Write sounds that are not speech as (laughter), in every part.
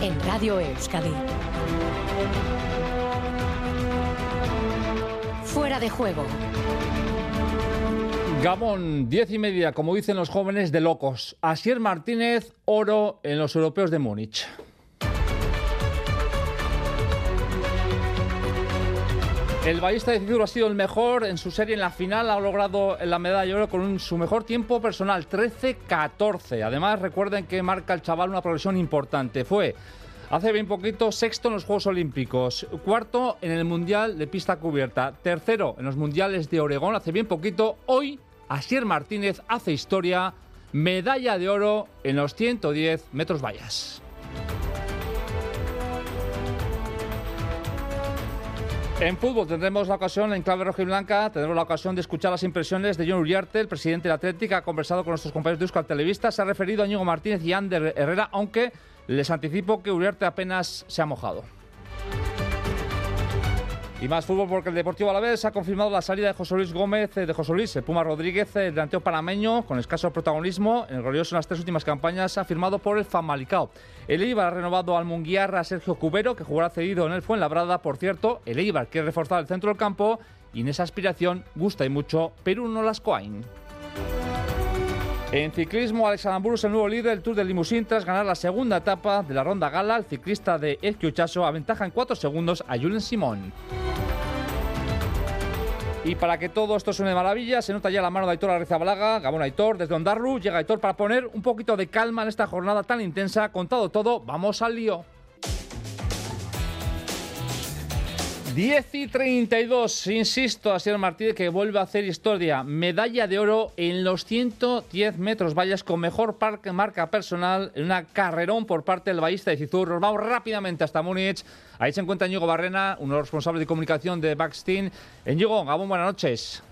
En Radio Euskadi. Fuera de juego. Gabón, diez y media, como dicen los jóvenes, de locos. Asier Martínez, oro en los europeos de Múnich. El ballista de Cizurro ha sido el mejor en su serie en la final, ha logrado la medalla de oro con su mejor tiempo personal, 13-14. Además, recuerden que marca el chaval una progresión importante. Fue hace bien poquito sexto en los Juegos Olímpicos, cuarto en el Mundial de pista cubierta, tercero en los Mundiales de Oregón hace bien poquito. Hoy, Asier Martínez hace historia, medalla de oro en los 110 metros vallas. En fútbol tendremos la ocasión, en clave roja y blanca, tendremos la ocasión de escuchar las impresiones de John Uriarte, el presidente de Atlética, ha conversado con nuestros compañeros de Euskal Televista, se ha referido a Íñigo Martínez y Ander Herrera, aunque les anticipo que Uriarte apenas se ha mojado. Y más fútbol porque el Deportivo Alavés ha confirmado la salida de José Luis Gómez, eh, de José Luis, el Puma Rodríguez, el delantero panameño, con escaso protagonismo. En el glorioso en las tres últimas campañas ha firmado por el Famalicao. El Eibar ha renovado al Munguiar a Sergio Cubero, que jugará cedido en el Fuenlabrada. Por cierto, el Eibar quiere reforzar el centro del campo y en esa aspiración gusta y mucho Perú no las Coain. En ciclismo, Alex Aramburu es el nuevo líder del Tour de Limousin tras ganar la segunda etapa de la ronda gala. El ciclista de Ezquiuchaso aventaja en 4 segundos a Julen Simón. Y para que todo esto suene de maravilla, se nota ya la mano de Aitor Arrizabalaga, Gabón Aitor, desde Ondarru. Llega Aitor para poner un poquito de calma en esta jornada tan intensa. Contado todo, vamos al lío. 10 y 32, insisto, a Asier Martínez que vuelve a hacer historia. Medalla de oro en los 110 metros vallas con mejor parque, marca personal en una carrerón por parte del ballista de Cizur. Nos vamos rápidamente hasta Múnich. Ahí se encuentra Ñigo Barrena, uno de los responsables de comunicación de Backstein. Ñigo, Gabón, buenas noches.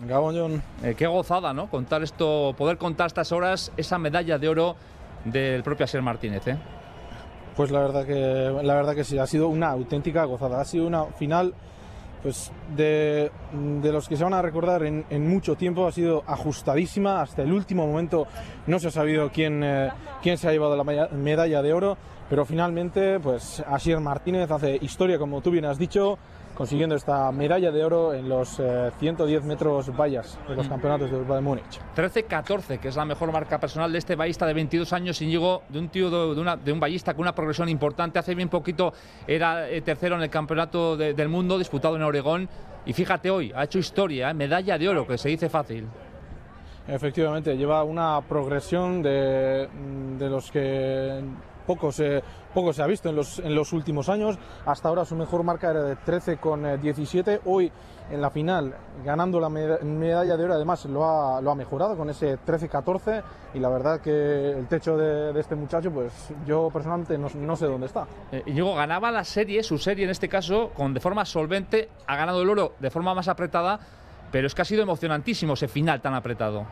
Gabón, John. Eh, qué gozada, ¿no? Contar esto, poder contar estas horas esa medalla de oro del propio Asier Martínez, ¿eh? Pues la verdad que la verdad que sí, ha sido una auténtica gozada. Ha sido una final pues de, de los que se van a recordar en, en mucho tiempo. Ha sido ajustadísima hasta el último momento. No se ha sabido quién, eh, quién se ha llevado la medalla de oro, pero finalmente pues Asier Martínez hace historia, como tú bien has dicho, consiguiendo esta medalla de oro en los eh, 110 metros vallas de los campeonatos de Europa de Múnich. 13-14, que es la mejor marca personal de este ballista de 22 años, Íñigo, de un tío de, una- de un ballista con una progresión importante. Hace bien poquito era eh, tercero en el campeonato de- del mundo disputado en Oregón. Y fíjate hoy, ha hecho historia, ¿eh? medalla de oro, que se dice fácil. Efectivamente, lleva una progresión de, de los que poco se, poco se ha visto en los, en los últimos años. Hasta ahora su mejor marca era de 13 con eh, 17. Hoy en la final, ganando la meda- medalla de oro, además lo ha, lo ha mejorado con ese 13-14. Y la verdad que el techo de, de este muchacho, pues yo personalmente no, no sé dónde está. Eh, Íñigo ganaba la serie, su serie en este caso, con de forma solvente, ha ganado el oro de forma más apretada, pero es que ha sido emocionantísimo ese final tan apretado.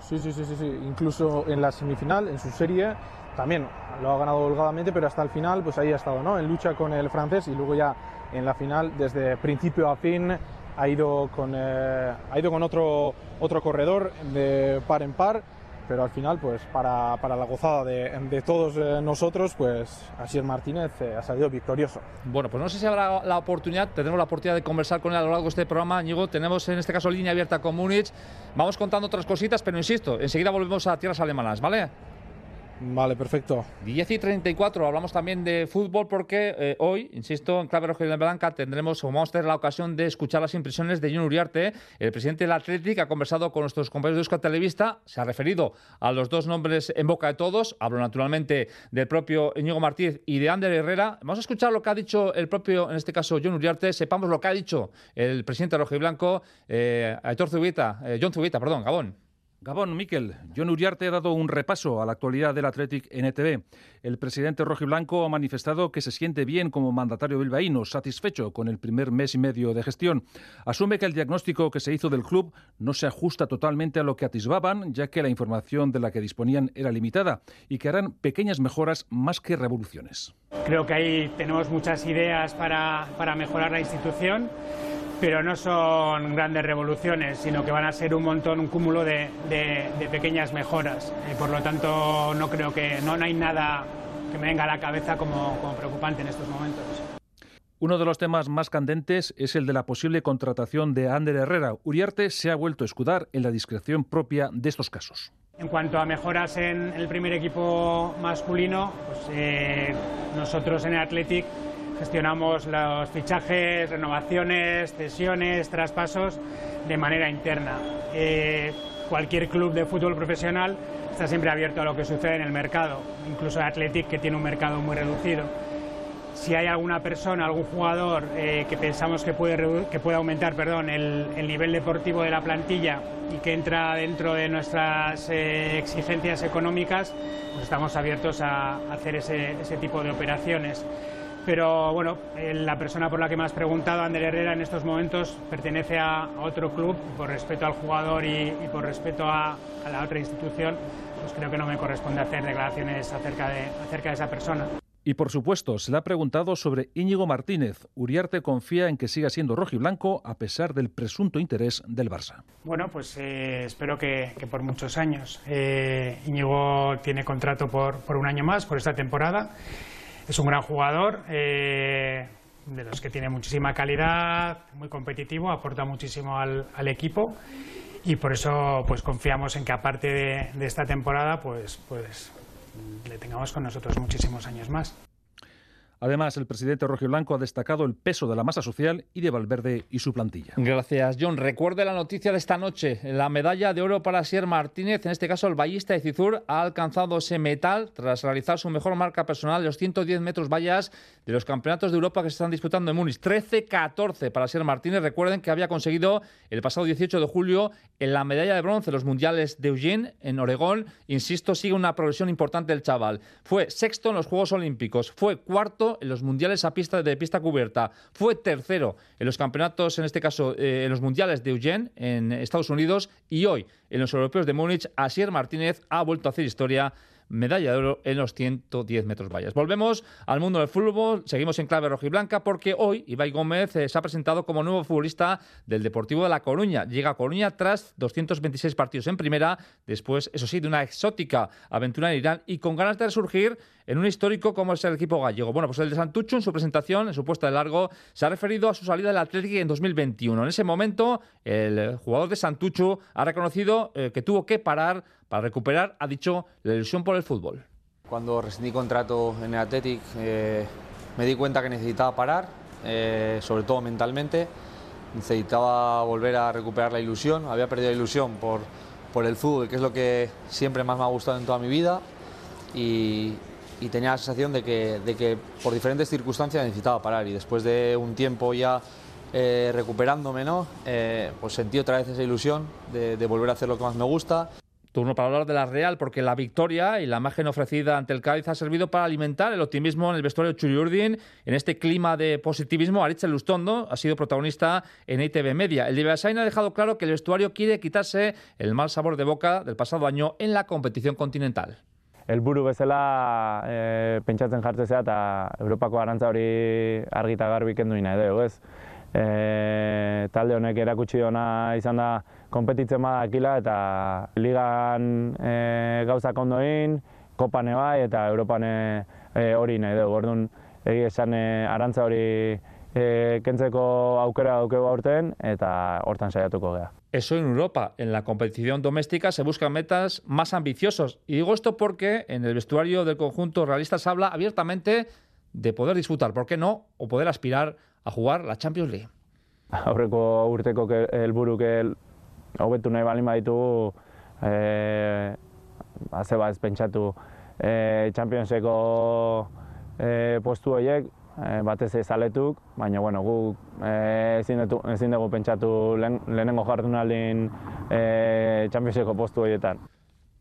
Sí, sí, sí, sí, sí. Incluso en la semifinal, en su serie, también lo ha ganado holgadamente, pero hasta el final, pues ahí ha estado, ¿no? En lucha con el francés y luego ya en la final, desde principio a fin, ha ido con, eh, ha ido con otro, otro corredor de par en par, pero al final, pues para, para la gozada de, de todos eh, nosotros, pues Asier Martínez eh, ha salido victorioso. Bueno, pues no sé si habrá la oportunidad, tendremos la oportunidad de conversar con él a lo largo de este programa. Ñigo, tenemos en este caso línea abierta con Múnich. Vamos contando otras cositas, pero insisto, enseguida volvemos a tierras alemanas, ¿vale? Vale, perfecto. 10 y 34, hablamos también de fútbol porque eh, hoy, insisto, en Clave y Blanca tendremos, vamos a tener la ocasión de escuchar las impresiones de John Uriarte, el presidente del Atlético, ha conversado con nuestros compañeros de Euskal Televista, se ha referido a los dos nombres en boca de todos, hablo naturalmente del propio Íñigo Martínez y de Ander Herrera. Vamos a escuchar lo que ha dicho el propio, en este caso, John Uriarte, sepamos lo que ha dicho el presidente y blanco, eh, Aitor Zubita, eh, John Zubita, perdón, Gabón. Gabón, Miquel. John Uriarte ha dado un repaso a la actualidad del Athletic NTV. El presidente rojiblanco ha manifestado que se siente bien como mandatario bilbaíno, satisfecho con el primer mes y medio de gestión. Asume que el diagnóstico que se hizo del club no se ajusta totalmente a lo que atisbaban, ya que la información de la que disponían era limitada y que harán pequeñas mejoras más que revoluciones. Creo que ahí tenemos muchas ideas para, para mejorar la institución pero no son grandes revoluciones, sino que van a ser un montón, un cúmulo de, pequeñas mejoras. Y por lo tanto, no creo que no, hay nada que me venga a la cabeza como, como preocupante en estos momentos. Uno de los temas más candentes es el de la posible contratación de Ander Herrera. Uriarte se ha vuelto a escudar en la discreción propia de estos casos. En cuanto a mejoras en el primer equipo masculino, pues, eh, nosotros en el Athletic gestionamos los fichajes, renovaciones, cesiones, traspasos de manera interna. Eh, cualquier club de fútbol profesional está siempre abierto a lo que sucede en el mercado, incluso el Athletic que tiene un mercado muy reducido. Si hay alguna persona, algún jugador eh, que pensamos que puede, que puede aumentar perdón, el, nivel deportivo de la plantilla y que entra dentro de nuestras eh, exigencias económicas, pues estamos abiertos a, hacer ese, ese tipo de operaciones pero bueno, eh, la persona por la que me has preguntado, Ander Herrera, en estos momentos pertenece a otro club, por respeto al jugador y, por respeto a, la otra institución, pues creo que no me corresponde hacer declaraciones acerca de, acerca de esa persona. Y por supuesto, se le ha preguntado sobre Íñigo Martínez. Uriarte confía en que siga siendo rojiblanco a pesar del presunto interés del Barça. Bueno, pues eh, espero que, por muchos años. Eh, Íñigo tiene contrato por, por un año más, por esta temporada es un gran jugador, eh, de los que tiene muchísima calidad, muy competitivo, aporta muchísimo al, equipo y por eso pues confiamos en que aparte de, de esta temporada pues, pues le tengamos con nosotros muchísimos años más. Además, el presidente Blanco ha destacado el peso de la masa social y de Valverde y su plantilla. Gracias, John. Recuerde la noticia de esta noche. La medalla de oro para Sier Martínez, en este caso el ballista de Cizur, ha alcanzado ese metal tras realizar su mejor marca personal de los 110 metros vallas de los campeonatos de Europa que se están disputando en Múnich. 13-14 para Sier Martínez. Recuerden que había conseguido el pasado 18 de julio en la medalla de bronce en los mundiales de Eugene en Oregón. Insisto, sigue una progresión importante el chaval. Fue sexto en los Juegos Olímpicos, fue cuarto en los mundiales a pista de pista cubierta, fue tercero en los campeonatos, en este caso eh, en los mundiales de Eugene en Estados Unidos y hoy en los europeos de Múnich, Asier Martínez ha vuelto a hacer historia medalla de oro en los 110 metros vallas. Volvemos al mundo del fútbol, seguimos en clave rojiblanca porque hoy Ibai Gómez eh, se ha presentado como nuevo futbolista del Deportivo de La Coruña. Llega a Coruña tras 226 partidos en primera, después, eso sí, de una exótica aventura en Irán y con ganas de resurgir en un histórico como es el equipo gallego. Bueno, pues el de Santucho en su presentación, en su puesta de largo, se ha referido a su salida del Atlético en 2021. En ese momento, el jugador de Santucho ha reconocido eh, que tuvo que parar para recuperar, ha dicho, la ilusión por el fútbol. Cuando rescindí contrato en el Athletic eh, me di cuenta que necesitaba parar, eh, sobre todo mentalmente. Necesitaba volver a recuperar la ilusión. Había perdido la ilusión por, por el fútbol, que es lo que siempre más me ha gustado en toda mi vida. Y, tenía la sensación de que, de que, por diferentes circunstancias necesitaba parar. Y después de un tiempo ya eh, recuperándome, ¿no? pues sentí otra vez esa ilusión de, de volver a hacer lo que más me gusta. Turno para hablar de la Real, porque la victoria y la imagen ofrecida ante el Cádiz ha servido para alimentar el optimismo en el vestuario Churiurdin. En este clima de positivismo, Aritz Lustondo ha sido protagonista en ITV Media. El Divasain ha dejado claro que el vestuario quiere quitarse el mal sabor de boca del pasado año en la competición continental. El buru bezala e, pentsatzen jartzea eta Europako arantza hori argita garbi kendu nahi ez? E, talde honek erakutsi dona izan da konpetitzen badakila eta ligan e, gauzak ondoin, kopane bai eta Europane e, hori nahi dugu. Orduan, egi esan arantza hori e, kentzeko aukera daukegu aurten eta hortan saiatuko gea. Eso en Europa. En la competición doméstica se buscan metas más ambiciosos. Y digo esto porque en el vestuario del conjunto realista se habla abiertamente de poder disfrutar, ¿por qué no? O poder aspirar a jugar la Champions League. Aurreko urteko helburu que hobetu nahi balin baditu eh haze bat pentsatu eh Championseko eh postu horiek eh, batez ez aletuk, baina bueno, gu eh, ezin, ezin dugu pentsatu lehenengo jardunaldin eh, Championseko postu horietan.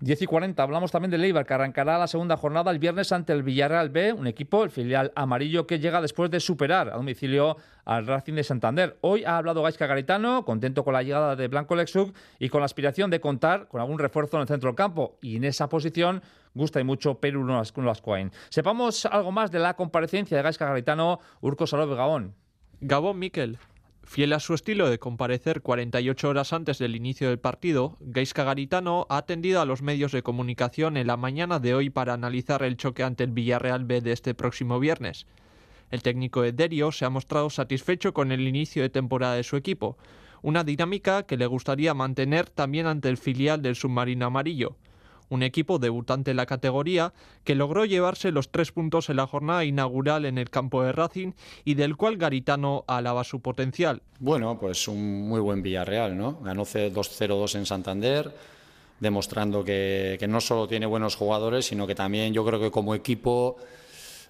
10 y 40, hablamos también de Leibar, que arrancará la segunda jornada el viernes ante el Villarreal B, un equipo, el filial amarillo, que llega después de superar a domicilio al Racing de Santander. Hoy ha hablado Gaisca Garitano, contento con la llegada de Blanco Lexug y con la aspiración de contar con algún refuerzo en el centro del campo. Y en esa posición gusta y mucho Perú Lascoain. Sepamos algo más de la comparecencia de Gaisca Garitano, Urco Salove Gabón. Gabón Miquel. Fiel a su estilo de comparecer 48 horas antes del inicio del partido, Gaisca Garitano ha atendido a los medios de comunicación en la mañana de hoy para analizar el choque ante el Villarreal B de este próximo viernes. El técnico de Derio se ha mostrado satisfecho con el inicio de temporada de su equipo, una dinámica que le gustaría mantener también ante el filial del submarino amarillo un equipo debutante en la categoría que logró llevarse los tres puntos en la jornada inaugural en el campo de Racing y del cual Garitano alaba su potencial. Bueno, pues un muy buen Villarreal, ¿no? Ganó 2-0-2 en Santander, demostrando que, que no solo tiene buenos jugadores, sino que también yo creo que como equipo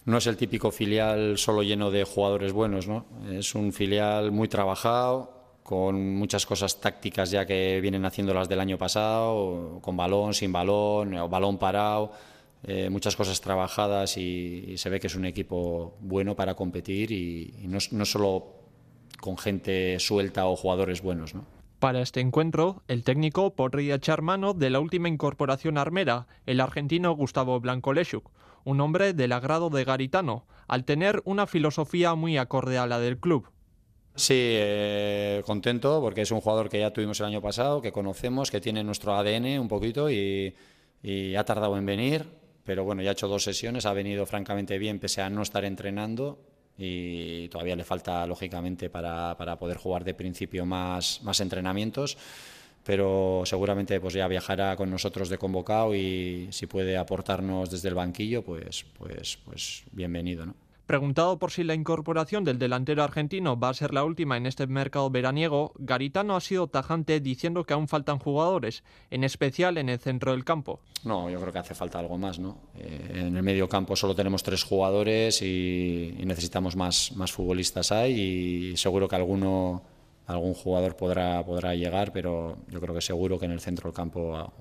no es el típico filial solo lleno de jugadores buenos, ¿no? Es un filial muy trabajado, con muchas cosas tácticas ya que vienen haciendo las del año pasado, con balón, sin balón, o balón parado, eh, muchas cosas trabajadas y, se ve que es un equipo bueno para competir y, no, solo con gente suelta o jugadores buenos. ¿no? Para este encuentro, el técnico podría echar mano de la última incorporación armera, el argentino Gustavo Blanco Lechuk, un hombre del agrado de Garitano, al tener una filosofía muy acorde a la del club. Sí, eh, contento porque es un jugador que ya tuvimos el año pasado, que conocemos, que tiene nuestro ADN un poquito y, ha tardado en venir, pero bueno, ya ha hecho dos sesiones, ha venido francamente bien pese a no estar entrenando y todavía le falta lógicamente para, para poder jugar de principio más, más entrenamientos pero seguramente pues ya viajará con nosotros de convocado y si puede aportarnos desde el banquillo pues pues pues bienvenido ¿no? Preguntado por si la incorporación del delantero argentino va a ser la última en este mercado veraniego, Garitano ha sido tajante diciendo que aún faltan jugadores, en especial en el centro del campo. No, yo creo que hace falta algo más. ¿no? Eh, en el medio campo solo tenemos tres jugadores y, necesitamos más, más futbolistas ahí y seguro que alguno, algún jugador podrá, podrá llegar, pero yo creo que seguro que en el centro del campo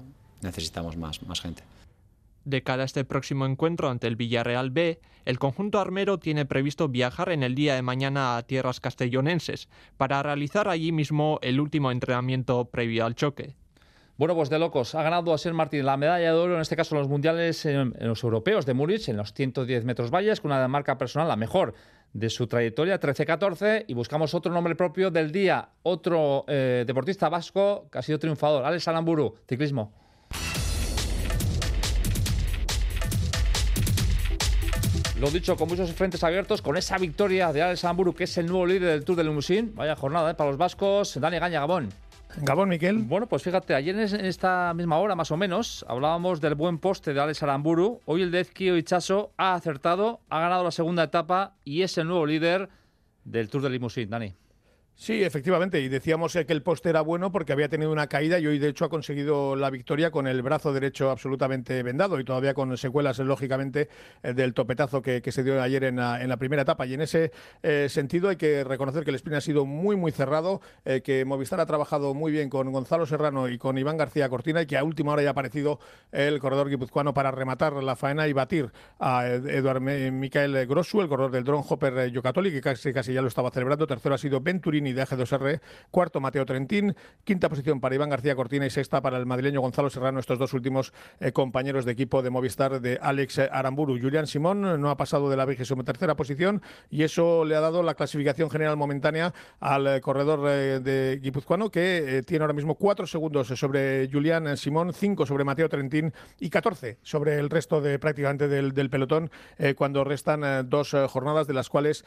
necesitamos más, más gente. De cara a este próximo encuentro ante el Villarreal B, el conjunto armero tiene previsto viajar en el día de mañana a tierras castellonenses para realizar allí mismo el último entrenamiento previo al choque. Bueno, pues de locos. Ha ganado a Ser Martín la medalla de oro, en este caso en los mundiales, en, los europeos de Múrich, en los 110 metros valles, con una marca personal la mejor de su trayectoria, 13-14. Y buscamos otro nombre propio del día, otro eh, deportista vasco que ha sido triunfador, Alex Alamburu, ciclismo. Lo dicho, con muchos frentes abiertos, con esa victoria de Alex Amburu, que es el nuevo líder del Tour de Limousin. Vaya jornada ¿eh? para los vascos. Dani Gaña, Gabón. Gabón, Miquel. Bueno, pues fíjate, ayer en esta misma hora, más o menos, hablábamos del buen poste de Alex Aramburu. Hoy el de Ezquio Ichaso ha acertado, ha ganado la segunda etapa y es el nuevo líder del Tour de Limousin. Dani. Sí, efectivamente, y decíamos que el poste era bueno porque había tenido una caída y hoy de hecho ha conseguido la victoria con el brazo derecho absolutamente vendado y todavía con secuelas, lógicamente, eh, del topetazo que, se dio ayer en la, primera etapa. Y en ese eh, sentido hay que reconocer que el sprint ha sido muy, muy cerrado, eh, que Movistar ha trabajado muy bien con Gonzalo Serrano y con Iván García Cortina y que a última hora ya ha aparecido el corredor guipuzcoano para rematar la faena y batir a Eduard Micael Grossu, el corredor del Drone Hopper Yocatoli, que casi, casi ya lo estaba celebrando. Tercero ha sido Venturini de AG2R, cuarto Mateo Trentín, quinta posición para Iván García Cortina y sexta para el madrileño Gonzalo Serrano, estos dos últimos eh, compañeros de equipo de Movistar de Alex Aramburu. Julián Simón no ha pasado de la vigésima tercera posición y eso le ha dado la clasificación general momentánea al eh, corredor eh, de guipuzcoano que tiene ahora mismo cuatro segundos sobre Julián Simón, cinco sobre Mateo Trentín y catorce sobre el resto de prácticamente del, pelotón cuando restan dos jornadas de las cuales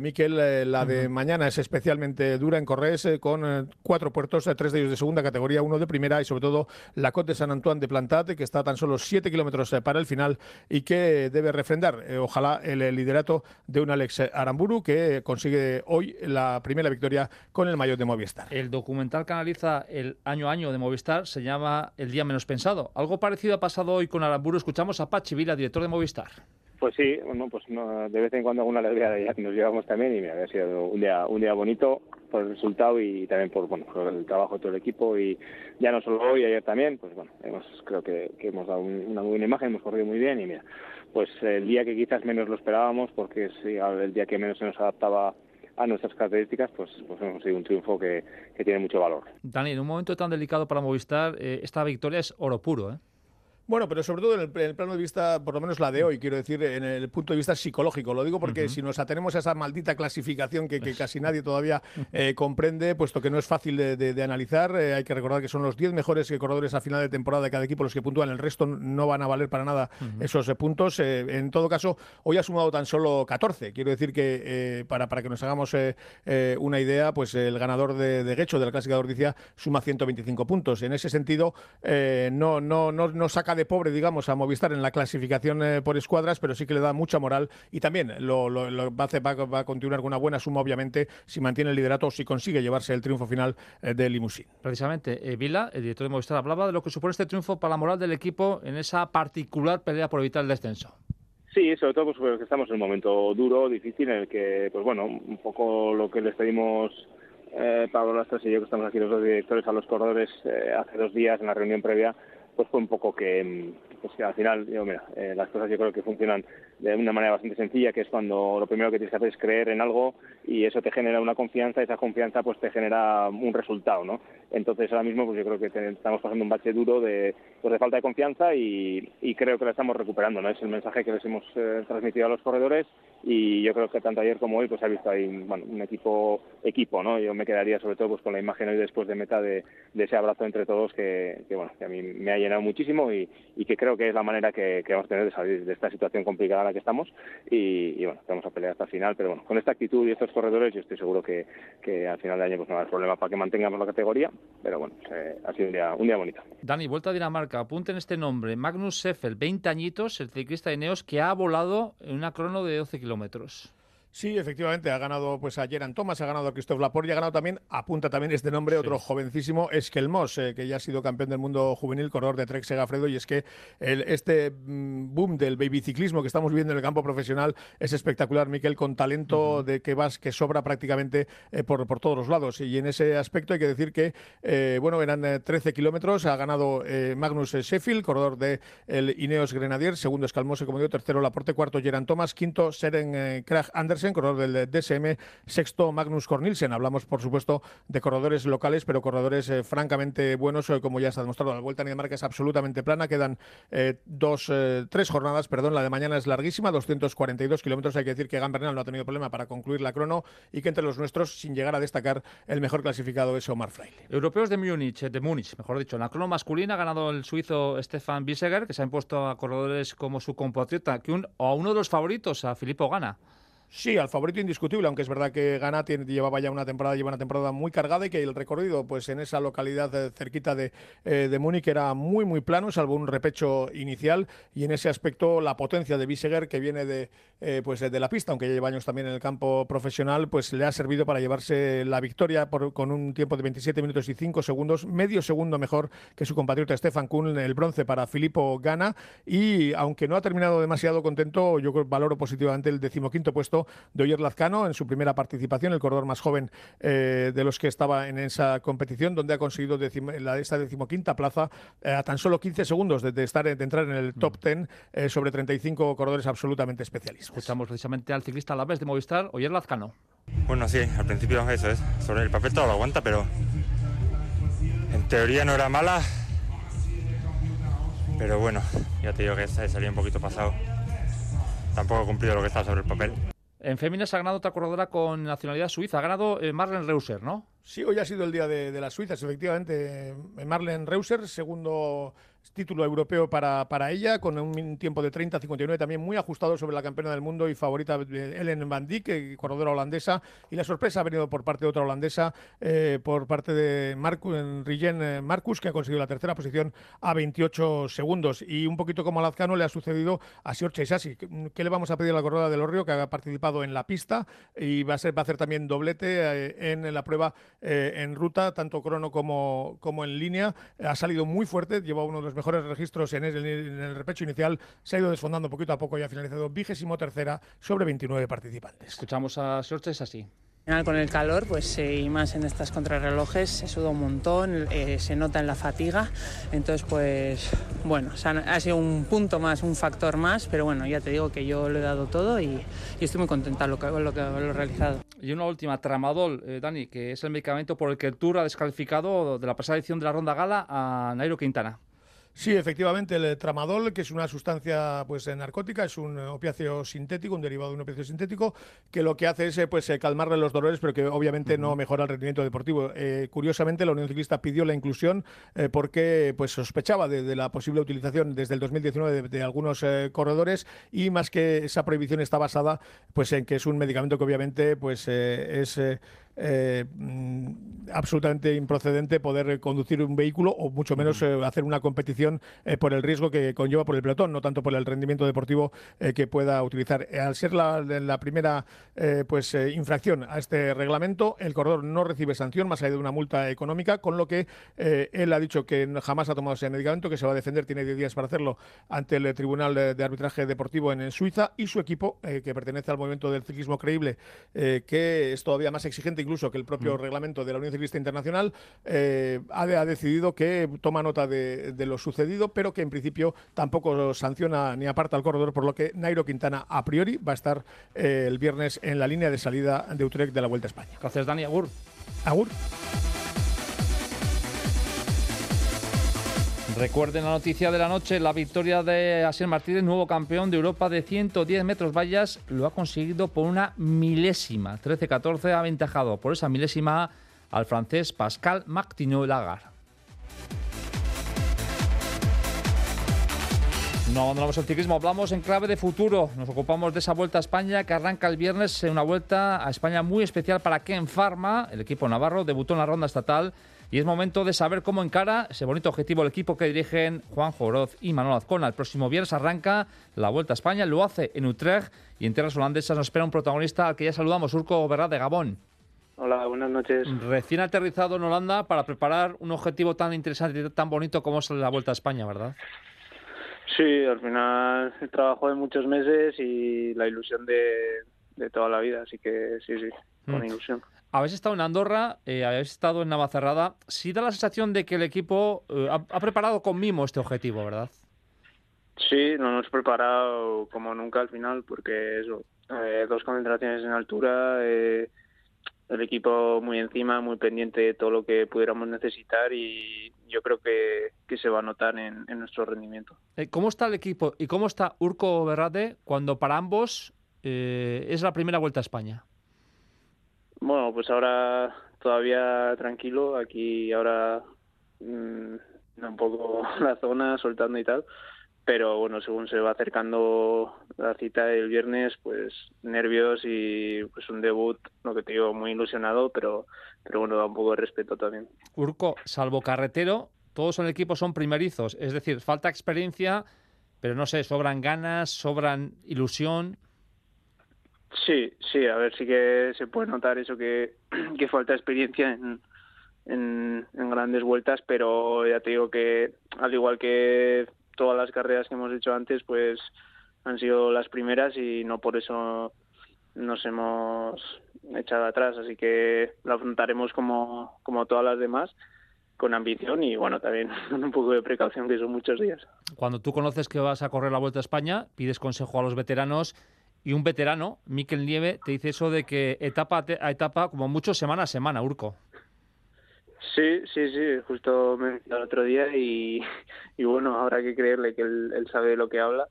Miquel la de mañana es especialmente dura en Corrés, eh, con eh, cuatro puertos, eh, tres de ellos de segunda categoría, uno de primera y sobre todo la Côte de San Antoine de Plantat, que está tan solo siete kilómetros para el final y que debe refrendar, ojalá, el liderato de un Alex Aramburu que consigue hoy la primera victoria con el mayor de Movistar. El documental que analiza el año a año de Movistar se llama El día menos pensado. Algo parecido ha pasado hoy con Aramburu. Escuchamos a Pachi Vila, director de Movistar. Pues sí, bueno, pues de vez en cuando alguna alegría de que nos llevamos también y me había sido un día un día bonito por el resultado y también por bueno por el trabajo de todo el equipo y ya no solo hoy ayer también pues bueno hemos creo que, hemos dado una muy buena imagen hemos corrido muy bien y mira pues el día que quizás menos lo esperábamos porque es el día que menos se nos adaptaba a nuestras características, pues, pues hemos sido un triunfo que, tiene mucho valor. Dani, en un momento tan delicado para Movistar, eh, esta victoria es oro puro, ¿eh? Bueno, pero sobre todo en el, plano de vista, por lo menos la de hoy, quiero decir, en el punto de vista psicológico. Lo digo porque si nos atenemos a esa maldita clasificación que, casi (laughs) nadie todavía eh, comprende, puesto que no es fácil de, analizar, eh, hay que recordar que son los 10 mejores corredores a final de temporada de cada equipo los que puntúan, el resto no van a valer para nada esos puntos. en todo caso, hoy ha sumado tan solo 14. Quiero decir que, para, para que nos hagamos una idea, pues el ganador de, de Gecho, de la clásica de Ordicia, suma 125 puntos. En ese sentido, no, no, no, no saca de pobre, digamos, a Movistar en la clasificación eh, por escuadras, pero sí que le da mucha moral y también lo, va, a, continuar con una buena suma, obviamente, si mantiene el liderato o si consigue llevarse el triunfo final eh, de Limousin. Precisamente, eh, Vila, el director de Movistar, hablaba de lo que supone este triunfo para la moral del equipo en esa particular pelea por evitar el descenso. Sí, sobre todo pues, porque estamos en un momento duro, difícil, en el que, pues bueno, un poco lo que les pedimos eh, Pablo Lastras y yo, que estamos aquí los dos directores, a los corredores hace dos días en la reunión previa, pues fue un poco que, mm, pues que al final, yo, mira, eh, las cosas yo creo que funcionan de una manera bastante sencilla, que es cuando lo primero que tienes que hacer es creer en algo y eso te genera una confianza, y esa confianza pues te genera un resultado, ¿no? Entonces ahora mismo pues yo creo que estamos pasando un bache duro de, pues, de falta de confianza y, y, creo que la estamos recuperando, ¿no? Es el mensaje que les hemos eh, transmitido a los corredores y yo creo que tanto ayer como hoy pues ha visto ahí bueno, un equipo equipo no yo me quedaría sobre todo pues con la imagen hoy después de meta de, ese abrazo entre todos que, bueno que a mí me ha llenado muchísimo y, que creo que es la manera que, vamos a tener de salir de esta situación complicada la que estamos y, bueno vamos a pelear hasta el final pero bueno con esta actitud y estos corredores yo estoy seguro que, al final de año pues no va a haber problema para que mantengamos la categoría pero bueno eh, ha sido un día un día bonito Dani vuelta a Dinamarca apunten este nombre Magnus Seffel 20 añitos el ciclista de Neos que ha volado en una crono de 12 kilómetros kilómetros. Sí, efectivamente, ha ganado pues a Geran Thomas, ha ganado a Christophe Laporte y ha ganado también, apunta también este nombre, otro jovencísimo, Esquelmos, eh, que ya ha sido campeón del mundo juvenil, corredor de Trek Segafredo, y es que el, este mm, boom del babyciclismo que estamos viendo en el campo profesional es espectacular, Miquel, con talento de que vas, que sobra prácticamente eh, por, por todos los lados. Y en ese aspecto hay que decir que, eh, bueno, eran 13 kilómetros, ha ganado Magnus Sheffield, corredor de el Ineos Grenadier, segundo Escalmose, como digo, tercero Laporte, cuarto Geran Thomas, quinto Seren Krag Andersen, corredor del DSM, sexto Magnus Cornilsen. Hablamos, por supuesto, de corredores locales, pero corredores eh, francamente buenos, eh, como ya se ha demostrado. La Vuelta a Dinamarca es absolutamente plana, quedan eh, dos, tres jornadas, perdón, la de mañana es larguísima, 242 kilómetros. Hay que decir que Gambernal no ha tenido problema para concluir la crono y que entre los nuestros, sin llegar a destacar, el mejor clasificado es Omar Fraile. Europeos de Múnich, de Múnich, mejor dicho. La crono masculina ha ganado el suizo Stefan Biseger, que se ha impuesto a corredores como su compatriota, o a uno de los favoritos, a Filippo Gana. Sí, al favorito indiscutible, aunque es verdad que Gana tiene, llevaba ya una temporada, lleva una temporada muy cargada y que el recorrido, pues en esa localidad eh, cerquita de, eh, de Múnich era muy, muy plano, salvo un repecho inicial. Y en ese aspecto la potencia de Biseguer, que viene de, eh, pues de la pista, aunque ya lleva años también en el campo profesional, pues le ha servido para llevarse la victoria por, con un tiempo de 27 minutos y 5 segundos, medio segundo mejor que su compatriota Stefan Kuhn, el bronce para Filippo Gana y aunque no ha terminado demasiado contento, yo valoro positivamente el decimoquinto puesto de Oyer Lazcano en su primera participación, el corredor más joven eh, de los que estaba en esa competición, donde ha conseguido la, esta decimoquinta plaza eh, a tan solo 15 segundos de, estar, de entrar en el top 10 mm. eh, sobre 35 corredores absolutamente especialistas. Escuchamos precisamente al ciclista a la vez de Movistar, Oyer Lazcano. Bueno, sí, al principio eso es. Sobre el papel todo lo aguanta, pero en teoría no era mala. Pero bueno, ya te digo que salía un poquito pasado. Tampoco he cumplido lo que estaba sobre el papel. En féminas ha ganado otra corredora con nacionalidad suiza. Ha ganado eh, Marlene Reuser, ¿no? Sí, hoy ha sido el día de, de las suizas, efectivamente. Eh, Marlene Reuser, segundo título europeo para, para ella, con un tiempo de 30-59 también muy ajustado sobre la campeona del mundo y favorita Ellen Van Dijk, eh, corredora holandesa. Y la sorpresa ha venido por parte de otra holandesa, eh, por parte de Marcus, Rigen eh, Marcus, que ha conseguido la tercera posición a 28 segundos. Y un poquito como a Lazcano le ha sucedido a Siorcha Isasi. ¿Qué le vamos a pedir a la corredora del Orrio, que ha participado en la pista y va a, ser, va a hacer también doblete en la prueba en ruta, tanto crono como, como en línea? Ha salido muy fuerte, lleva uno de los mejores registros en el, repecho inicial, se ha ido desfondando poquito a poco y ha finalizado vigésimo tercera sobre 29 participantes. Escuchamos a es así. Con el calor, pues eh, y más en estas contrarrelojes, se suda un montón, eh, se nota en la fatiga. Entonces, pues bueno, ha sido un punto más, un factor más, pero bueno, ya te digo que yo lo he dado todo y, estoy muy contenta con lo que, lo que he realizado. Y una última, Tramadol, eh, Dani, que es el medicamento por el que el Tour ha descalificado de la pasada edición de la Ronda Gala a Nairo Quintana. Sí, efectivamente, el tramadol, que es una sustancia pues narcótica, es un opiáceo sintético, un derivado de un opiáceo sintético, que lo que hace es pues calmarle los dolores, pero que obviamente no mejora el rendimiento deportivo. Eh, curiosamente, la Unión Ciclista pidió la inclusión eh, porque pues sospechaba de, la posible utilización desde el 2019 de, algunos eh, corredores y más que esa prohibición está basada pues en que es un medicamento que obviamente pues es eh, absolutamente improcedente poder conducir un vehículo o mucho menos eh, hacer una competición eh, por el riesgo que conlleva por el pelotón, no tanto por el rendimiento deportivo que pueda utilizar. Al ser la, la primera pues infracción a este reglamento, el corredor no recibe sanción más allá de una multa económica, con lo que él ha dicho que jamás ha tomado ese medicamento, que se va a defender, tiene 10 días para hacerlo ante el Tribunal de, Arbitraje Deportivo en, Suiza y su equipo, que pertenece al movimiento del ciclismo creíble, que es todavía más exigente incluso que el propio mm. reglamento de la Unión Ciclista Internacional, eh, ha, decidido que toma nota de, lo sucedido, pero que en principio tampoco sanciona ni aparta al corredor, por lo que Nairo Quintana a priori va a estar eh, el viernes en la línea de salida de Utrecht de la Vuelta a España. Gracias, Dani. Agur. Agur. Recuerden la noticia de la noche, la victoria de Asier Martínez, nuevo campeón de Europa de 110 metros vallas, lo ha conseguido por una milésima. 13-14 ha aventajado por esa milésima al francés Pascal Martineau Lagar. No abandonamos el ciclismo, hablamos en clave de futuro. Nos ocupamos de esa vuelta a España que arranca el viernes, una vuelta a España muy especial para Ken Pharma. El equipo navarro debutó en la ronda estatal y es momento de saber cómo encara ese bonito objetivo el equipo que dirigen Juan Joroz y Manuel Azcona. El próximo viernes arranca la Vuelta a España, lo hace en Utrecht y en tierras holandesas nos espera un protagonista al que ya saludamos, Urco Berrat de Gabón. Hola, buenas noches. Recién aterrizado en Holanda para preparar un objetivo tan interesante y tan bonito como es la Vuelta a España, ¿verdad? Sí, al final el trabajo de muchos meses y la ilusión de, toda la vida, así que sí, sí, con mm. ilusión habéis estado en Andorra, eh, habéis estado en Navacerrada. Sí da la sensación de que el equipo eh, ha, preparado con mimo este objetivo, ¿verdad? Sí, nos hemos preparado como nunca al final, porque eso, eh, dos concentraciones en altura, el equipo muy encima, muy pendiente de todo lo que pudiéramos necesitar y yo creo que, se va a notar en, nuestro rendimiento. ¿Cómo está el equipo y cómo está Urco Berrate cuando para ambos es la primera vuelta a España? Bueno, pues ahora todavía tranquilo, aquí ahora mmm, un poco (laughs) la zona, soltando y tal, pero bueno, según se va acercando la cita del viernes, pues nervios y pues un debut, lo que te digo, muy ilusionado, pero, pero bueno, da un poco de respeto también. Urco, salvo carretero, todos en el equipo son primerizos, es decir, falta experiencia, pero no sé, sobran ganas, sobran ilusión. Sí, sí, a ver, sí que se puede notar eso que, (clears throat) que falta experiencia en, en, grandes vueltas, pero ya te digo que al igual que todas las carreras que hemos hecho antes, pues han sido las primeras y no por eso nos hemos echado atrás, así que lo afrontaremos como, como todas las demás con ambición y bueno, también (laughs) con un poco de precaución que son muchos días. Cuando tú conoces que vas a correr la Vuelta a España, pides consejo a los veteranos y un veterano, Miquel Nieve, te dice eso de que etapa a etapa, como mucho, semana a semana, Urco. Sí, sí, sí, justo me el otro día (laughs) y, bueno, habrá que creerle que él, sabe de lo que habla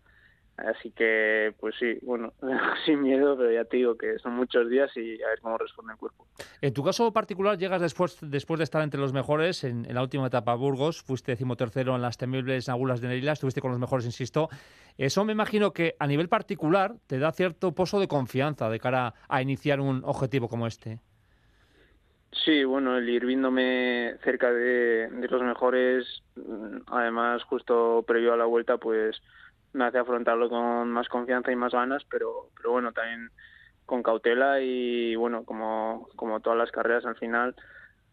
Así que, pues sí, bueno, (laughs) sin miedo, pero ya te digo que son muchos días y a ver cómo responde el cuerpo. En tu caso particular, llegas después, después de estar entre los mejores en, la última etapa Burgos, fuiste decimotercero en las temibles Agulas de Nerila, estuviste con los mejores, insisto. Eso me imagino que a nivel particular te da cierto pozo de confianza de cara a iniciar un objetivo como este. Sí, bueno, el ir viéndome cerca de, los mejores, mm, además justo previo a la vuelta, pues me hace afrontarlo con más confianza y más ganas, pero, pero bueno, también con cautela y bueno, como, como todas las carreras al final,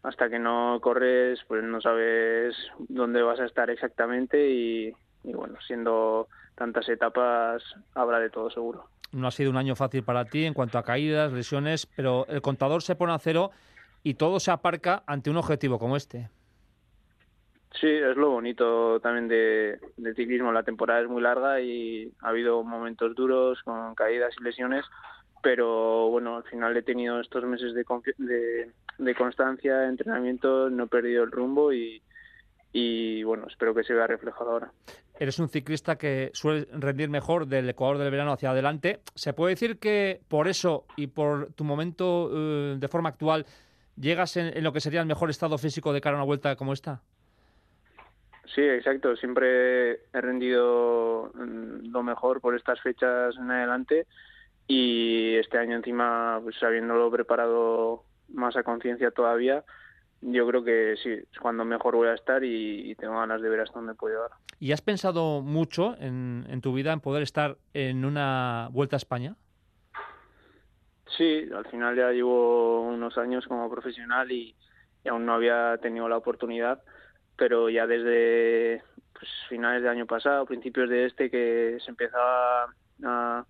hasta que no corres, pues no sabes dónde vas a estar exactamente y, y bueno, siendo tantas etapas, habrá de todo seguro. No ha sido un año fácil para ti en cuanto a caídas, lesiones, pero el contador se pone a cero y todo se aparca ante un objetivo como este. Sí, es lo bonito también de, del ciclismo. La temporada es muy larga y ha habido momentos duros con caídas y lesiones, pero bueno, al final he tenido estos meses de, de, constancia, de entrenamiento, no he perdido el rumbo y, y bueno, espero que se vea reflejado ahora. Eres un ciclista que suele rendir mejor del Ecuador del verano hacia adelante. ¿Se puede decir que por eso y por tu momento eh, de forma actual llegas en, lo que sería el mejor estado físico de cara a una vuelta como esta? Sí, exacto. Siempre he rendido mm, lo mejor por estas fechas en adelante y este año encima, pues habiéndolo preparado más a conciencia todavía, yo creo que sí, es cuando mejor voy a estar y, tengo ganas de ver hasta dónde puedo llegar. ¿Y has pensado mucho en, en tu vida en poder estar en una vuelta a España? Sí, al final ya llevo unos años como profesional y, aún no había tenido la oportunidad, pero ya desde pues, finales del año pasado, principios de este, que se empezaba a,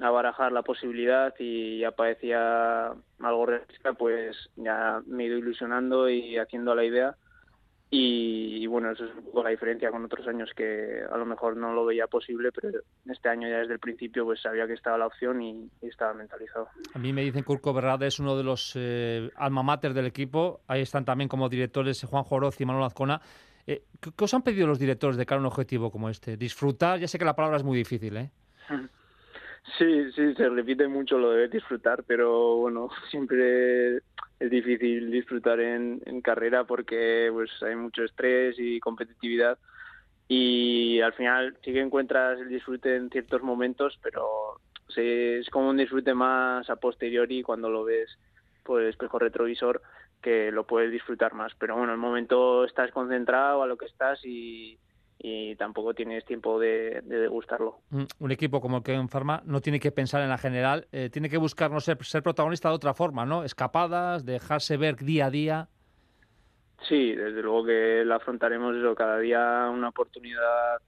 a barajar la posibilidad y ya parecía algo realista, pues ya me he ido ilusionando y haciendo la idea. Y, bueno, eso es un poco la diferencia con otros años que a lo mejor no lo veía posible, pero este año ya desde el principio pues sabía que estaba la opción y, estaba mentalizado. A mí me dicen que Urco es uno de los eh, alma mater del equipo. Ahí están también como directores Juan Joroz y Manuel Azcona. Eh, ¿qué, os han pedido los directores de cara a un objetivo como este? Disfrutar, ya sé que la palabra es muy difícil, ¿eh? Sí, sí, se repite mucho lo de disfrutar, pero bueno, siempre es difícil disfrutar en, carrera porque pues hay mucho estrés y competitividad y al final sí que encuentras el disfrute en ciertos momentos, pero es como un disfrute más a posteriori cuando lo ves por el espejo retrovisor que lo puedes disfrutar más. Pero bueno, en el momento estás concentrado a lo que estás y, y tampoco tienes tiempo de, degustarlo. Mm, un equipo como el que en Farma no tiene que pensar en la general, eh, tiene que buscar no ser, ser protagonista de otra forma, ¿no? Escapadas, dejarse ver día a día. Sí, desde luego que la afrontaremos eso, cada día una oportunidad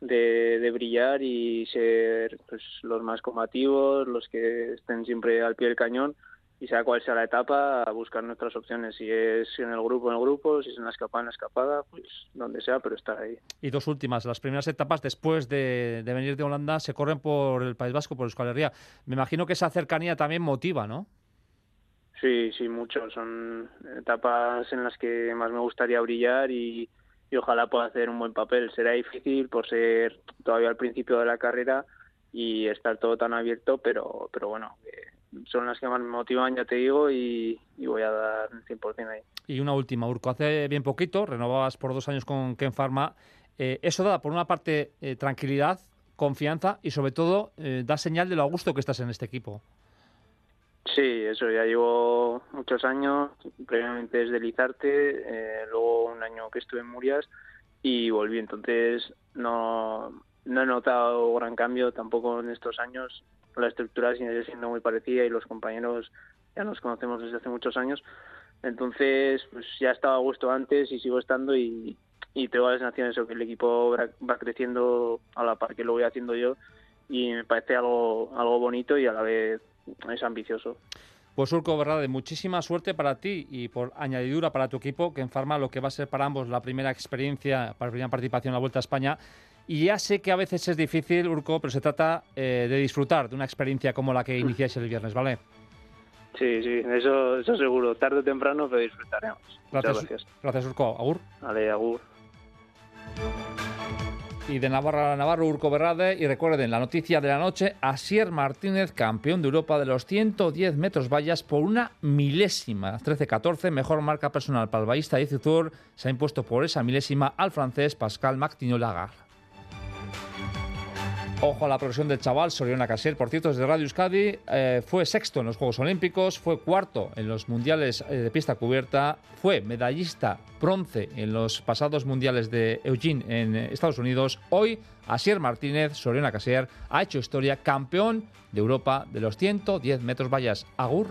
de, de brillar y ser pues, los más combativos, los que estén siempre al pie del cañón y sea cual sea la etapa, a buscar nuestras opciones. Si es en el grupo, en el grupo, si es en la escapada, en la escapada, pues donde sea, pero estar ahí. Y dos últimas, las primeras etapas después de, venir de Holanda se corren por el País Vasco, por Euskal Herria. Me imagino que esa cercanía también motiva, ¿no? Sí, sí, mucho. Son etapas en las que más me gustaría brillar y, y ojalá pueda hacer un buen papel. Será difícil por ser todavía al principio de la carrera y estar todo tan abierto, pero, pero bueno, son las que más me motivan, ya te digo, y, voy a dar 100% ahí. Y una última, Urco, hace bien poquito renovabas por dos años con Ken Pharma. Eh, eso da, por una parte, eh, tranquilidad, confianza y, sobre todo, eh, da señal de lo a gusto que estás en este equipo. Sí, eso, ya llevo muchos años, previamente desde Lizarte, luego un año que estuve en Murias y volví, entonces no, no he notado gran cambio tampoco en estos años la estructura sigue siendo muy parecida y los compañeros ya nos conocemos desde hace muchos años. Entonces, pues ya estaba a gusto antes y sigo estando y, tengo la sensación de eso, que el equipo va creciendo a la par que lo voy haciendo yo y me parece algo, algo bonito y a la vez es ambicioso. Pues Urco de muchísima suerte para ti y por añadidura para tu equipo, que en Farma lo que va a ser para ambos la primera experiencia, para la primera participación en la Vuelta a España y ya sé que a veces es difícil, Urco, pero se trata eh, de disfrutar de una experiencia como la que iniciáis el viernes, ¿vale? Sí, sí, eso, eso seguro. Tarde o temprano lo disfrutaremos. Gracias, gracias. Gracias, Urco. Agur. Vale, agur. Y de Navarra a Navarro, Urco Berrade. Y recuerden, la noticia de la noche, Asier Martínez, campeón de Europa de los 110 metros vallas por una milésima. 13-14, mejor marca personal para el ballista de Tour. Se ha impuesto por esa milésima al francés Pascal Lagarde. Ojo a la progresión del chaval Soriona Casier, por cierto, desde Radio Euskadi, eh, fue sexto en los Juegos Olímpicos, fue cuarto en los Mundiales eh, de pista cubierta, fue medallista bronce en los pasados Mundiales de Eugene en eh, Estados Unidos. Hoy, Asier Martínez, Soriona Casier, ha hecho historia, campeón de Europa de los 110 metros vallas. Agur.